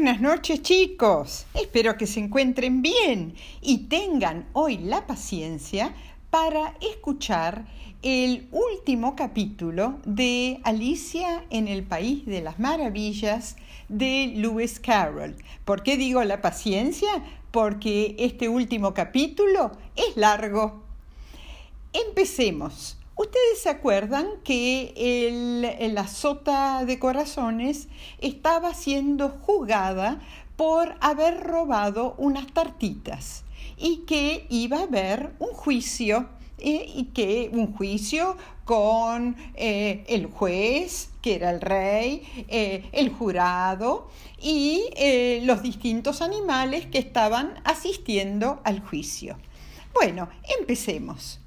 Buenas noches chicos, espero que se encuentren bien y tengan hoy la paciencia para escuchar el último capítulo de Alicia en el País de las Maravillas de Lewis Carroll. ¿Por qué digo la paciencia? Porque este último capítulo es largo. Empecemos. Ustedes se acuerdan que el, la sota de corazones estaba siendo juzgada por haber robado unas tartitas y que iba a haber un juicio eh, y que un juicio con eh, el juez, que era el rey, eh, el jurado y los distintos animales que estaban asistiendo al juicio. Bueno, empecemos.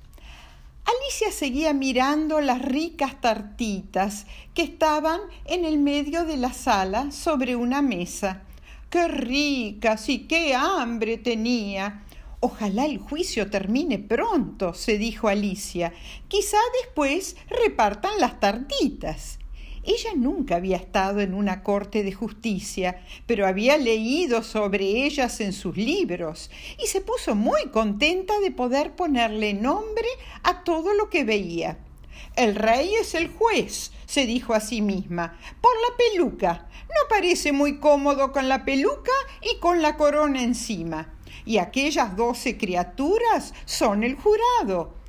Alicia seguía mirando las ricas tartitas que estaban en el medio de la sala sobre una mesa. ¡Qué ricas y qué hambre tenía! Ojalá el juicio termine pronto, se dijo Alicia. Quizá después repartan las tartitas. Ella nunca había estado en una corte de justicia, pero había leído sobre ellas en sus libros y se puso muy contenta de poder ponerle nombre a todo lo que veía. El rey es el juez, se dijo a sí misma, por la peluca. No parece muy cómodo con la peluca y con la corona encima. Y aquellas doce criaturas son el jurado.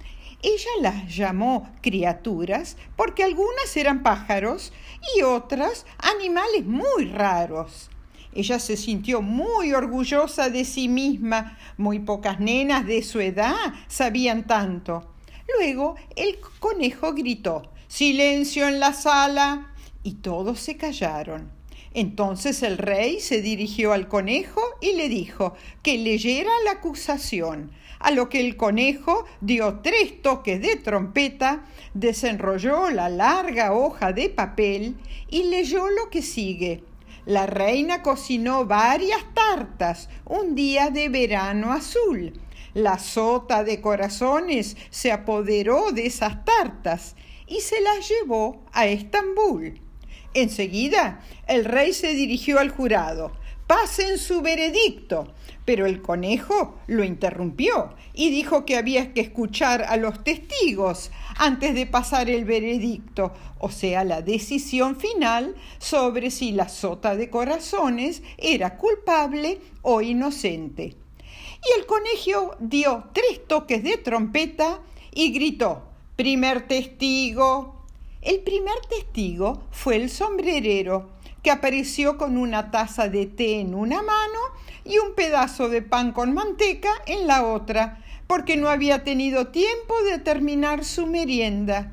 Ella las llamó criaturas porque algunas eran pájaros y otras animales muy raros. Ella se sintió muy orgullosa de sí misma. Muy pocas nenas de su edad sabían tanto. Luego el conejo gritó Silencio en la sala. y todos se callaron. Entonces el rey se dirigió al conejo y le dijo que leyera la acusación a lo que el conejo dio tres toques de trompeta, desenrolló la larga hoja de papel y leyó lo que sigue. La reina cocinó varias tartas un día de verano azul. La sota de corazones se apoderó de esas tartas y se las llevó a Estambul. Enseguida, el rey se dirigió al jurado. Pasen su veredicto. Pero el conejo lo interrumpió y dijo que había que escuchar a los testigos antes de pasar el veredicto, o sea, la decisión final sobre si la sota de corazones era culpable o inocente. Y el conejo dio tres toques de trompeta y gritó, primer testigo. El primer testigo fue el sombrerero, que apareció con una taza de té en una mano y un pedazo de pan con manteca en la otra, porque no había tenido tiempo de terminar su merienda.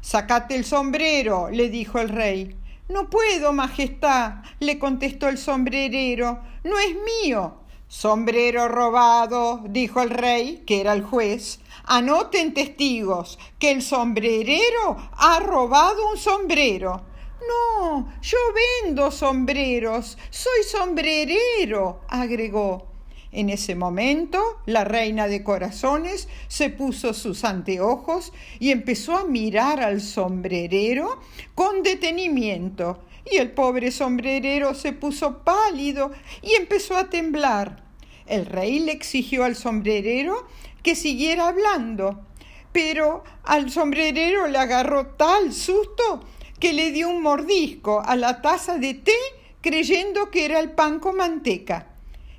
Sacate el sombrero, le dijo el rey. No puedo, Majestad, le contestó el sombrerero. No es mío. Sombrero robado, dijo el rey, que era el juez. Anoten testigos que el sombrerero ha robado un sombrero. No, yo vendo sombreros, soy sombrerero, agregó. En ese momento, la reina de corazones se puso sus anteojos y empezó a mirar al sombrerero con detenimiento. Y el pobre sombrerero se puso pálido y empezó a temblar. El rey le exigió al sombrerero que siguiera hablando, pero al sombrerero le agarró tal susto que le dio un mordisco a la taza de té creyendo que era el pan con manteca.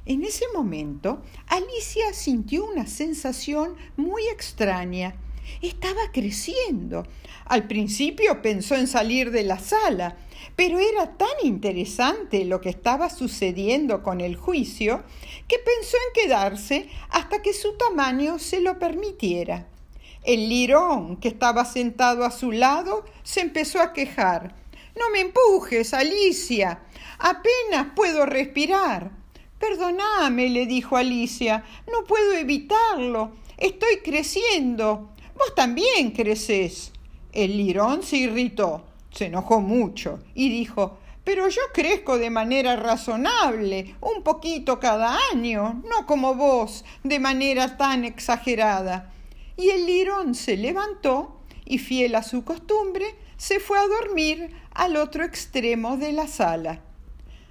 En ese momento, Alicia sintió una sensación muy extraña. Estaba creciendo. Al principio pensó en salir de la sala, pero era tan interesante lo que estaba sucediendo con el juicio que pensó en quedarse hasta que su tamaño se lo permitiera. El lirón, que estaba sentado a su lado, se empezó a quejar. No me empujes, Alicia. Apenas puedo respirar. Perdóname, le dijo Alicia. No puedo evitarlo. Estoy creciendo. Vos también creces. El lirón se irritó, se enojó mucho y dijo Pero yo crezco de manera razonable, un poquito cada año, no como vos, de manera tan exagerada y el lirón se levantó y, fiel a su costumbre, se fue a dormir al otro extremo de la sala.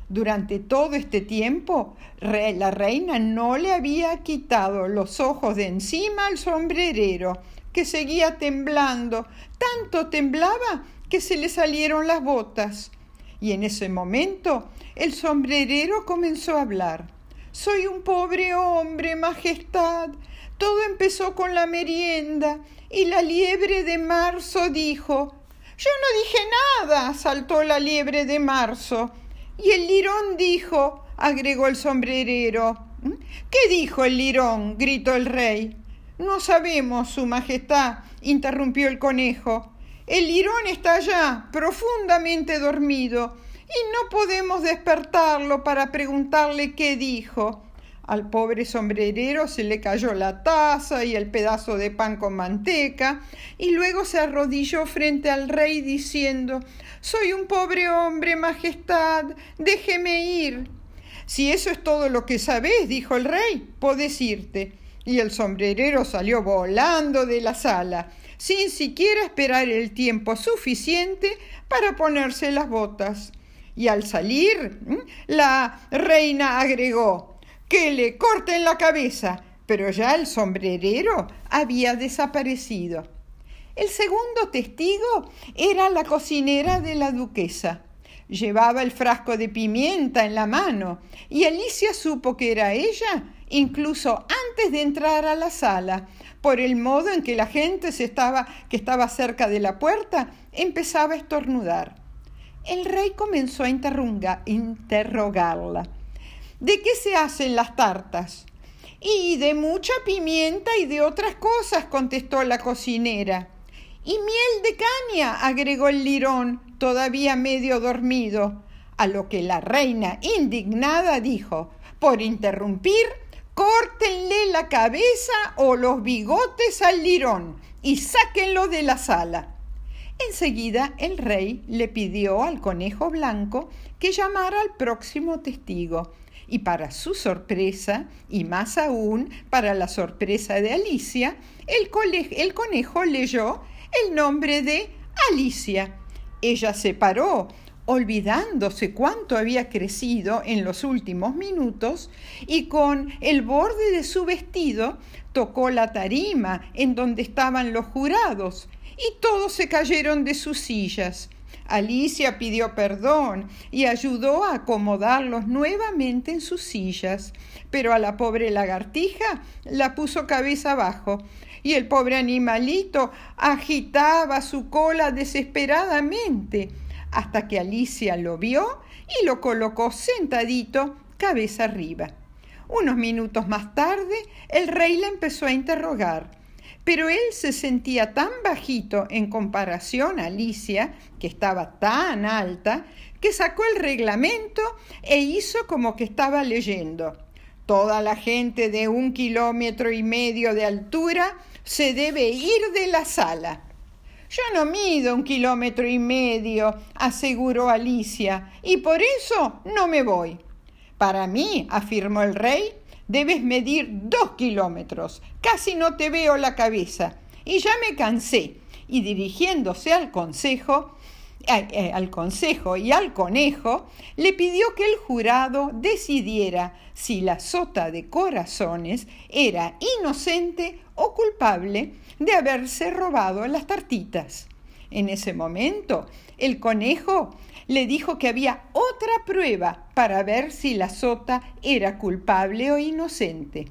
Durante todo este tiempo, la reina no le había quitado los ojos de encima al sombrerero, que seguía temblando. Tanto temblaba que se le salieron las botas. Y en ese momento el sombrerero comenzó a hablar. Soy un pobre hombre, Majestad. Todo empezó con la merienda y la liebre de marzo dijo Yo no dije nada, saltó la liebre de marzo. Y el lirón dijo, agregó el sombrerero. ¿Mm? ¿Qué dijo el lirón? gritó el rey. No sabemos, Su Majestad, interrumpió el conejo. El lirón está allá, profundamente dormido, y no podemos despertarlo para preguntarle qué dijo. Al pobre sombrerero se le cayó la taza y el pedazo de pan con manteca, y luego se arrodilló frente al rey diciendo Soy un pobre hombre, Majestad, déjeme ir. Si eso es todo lo que sabés, dijo el rey, podés irte. Y el sombrerero salió volando de la sala, sin siquiera esperar el tiempo suficiente para ponerse las botas. Y al salir, la reina agregó que le corten la cabeza, pero ya el sombrerero había desaparecido. El segundo testigo era la cocinera de la duquesa. Llevaba el frasco de pimienta en la mano y Alicia supo que era ella incluso antes de entrar a la sala, por el modo en que la gente se estaba, que estaba cerca de la puerta empezaba a estornudar. El rey comenzó a interrogarla. ¿De qué se hacen las tartas? Y de mucha pimienta y de otras cosas, contestó la cocinera. Y miel de caña, agregó el lirón, todavía medio dormido, a lo que la reina, indignada, dijo, por interrumpir, córtenle la cabeza o los bigotes al lirón y sáquenlo de la sala. Enseguida el rey le pidió al conejo blanco que llamara al próximo testigo, y para su sorpresa, y más aún para la sorpresa de Alicia, el, el conejo leyó el nombre de Alicia. Ella se paró, olvidándose cuánto había crecido en los últimos minutos, y con el borde de su vestido tocó la tarima en donde estaban los jurados, y todos se cayeron de sus sillas. Alicia pidió perdón y ayudó a acomodarlos nuevamente en sus sillas, pero a la pobre lagartija la puso cabeza abajo y el pobre animalito agitaba su cola desesperadamente hasta que Alicia lo vio y lo colocó sentadito cabeza arriba. Unos minutos más tarde el rey la empezó a interrogar pero él se sentía tan bajito en comparación a Alicia, que estaba tan alta, que sacó el reglamento e hizo como que estaba leyendo. Toda la gente de un kilómetro y medio de altura se debe ir de la sala. Yo no mido un kilómetro y medio, aseguró Alicia, y por eso no me voy. Para mí, afirmó el rey, debes medir dos kilómetros. Casi no te veo la cabeza. Y ya me cansé. Y dirigiéndose al consejo, eh, al consejo y al conejo, le pidió que el jurado decidiera si la sota de corazones era inocente o culpable de haberse robado las tartitas. En ese momento, el conejo le dijo que había otra prueba para ver si la sota era culpable o inocente.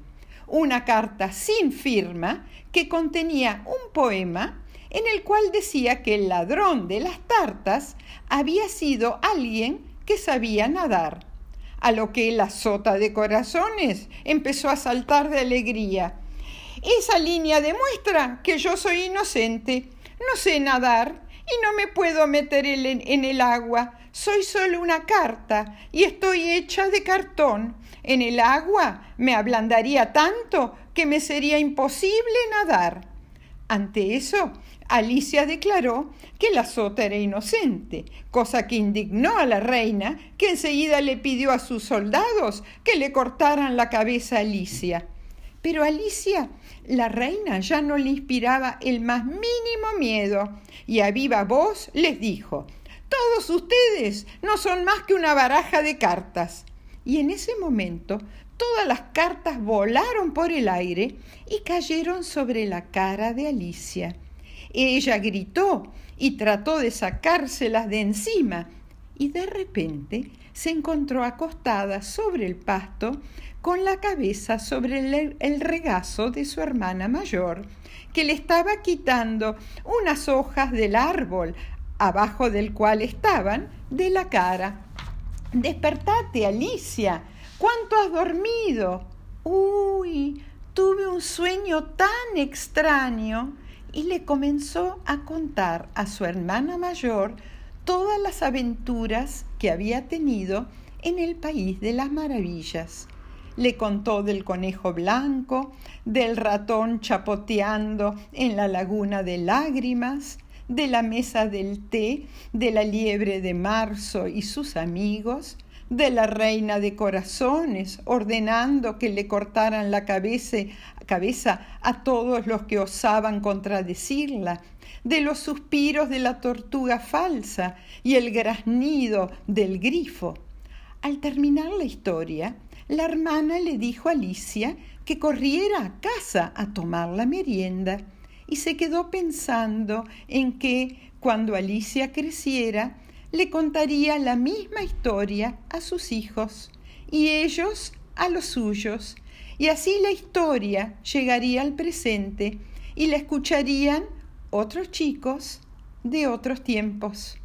Una carta sin firma que contenía un poema en el cual decía que el ladrón de las tartas había sido alguien que sabía nadar. A lo que la sota de corazones empezó a saltar de alegría. Esa línea demuestra que yo soy inocente. No sé nadar y no me puedo meter en el agua. Soy solo una carta y estoy hecha de cartón. En el agua me ablandaría tanto que me sería imposible nadar. Ante eso, Alicia declaró que la sota era inocente, cosa que indignó a la reina, que enseguida le pidió a sus soldados que le cortaran la cabeza a Alicia. Pero Alicia la reina ya no le inspiraba el más mínimo miedo y a viva voz les dijo, Todos ustedes no son más que una baraja de cartas. Y en ese momento todas las cartas volaron por el aire y cayeron sobre la cara de Alicia. Ella gritó y trató de sacárselas de encima y de repente se encontró acostada sobre el pasto con la cabeza sobre el, regazo de su hermana mayor, que le estaba quitando unas hojas del árbol abajo del cual estaban de la cara. Despertate, Alicia. ¿Cuánto has dormido? Uy, tuve un sueño tan extraño. Y le comenzó a contar a su hermana mayor todas las aventuras que había tenido en el país de las maravillas. Le contó del conejo blanco, del ratón chapoteando en la laguna de lágrimas, de la mesa del té, de la liebre de marzo y sus amigos, de la reina de corazones, ordenando que le cortaran la cabeza, cabeza a todos los que osaban contradecirla, de los suspiros de la tortuga falsa y el graznido del grifo. Al terminar la historia, la hermana le dijo a Alicia que corriera a casa a tomar la merienda y se quedó pensando en que cuando Alicia creciera le contaría la misma historia a sus hijos y ellos a los suyos y así la historia llegaría al presente y la escucharían otros chicos de otros tiempos.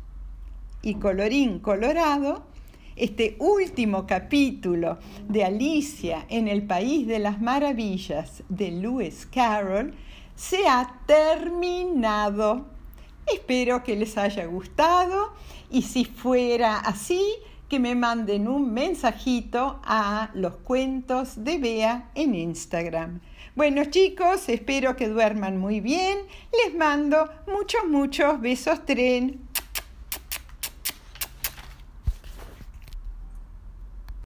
Y colorín colorado, este último capítulo de Alicia en el País de las Maravillas de Lewis Carroll se ha terminado. Espero que les haya gustado y si fuera así, que me manden un mensajito a los cuentos de Bea en Instagram. Bueno chicos, espero que duerman muy bien. Les mando muchos, muchos besos tren.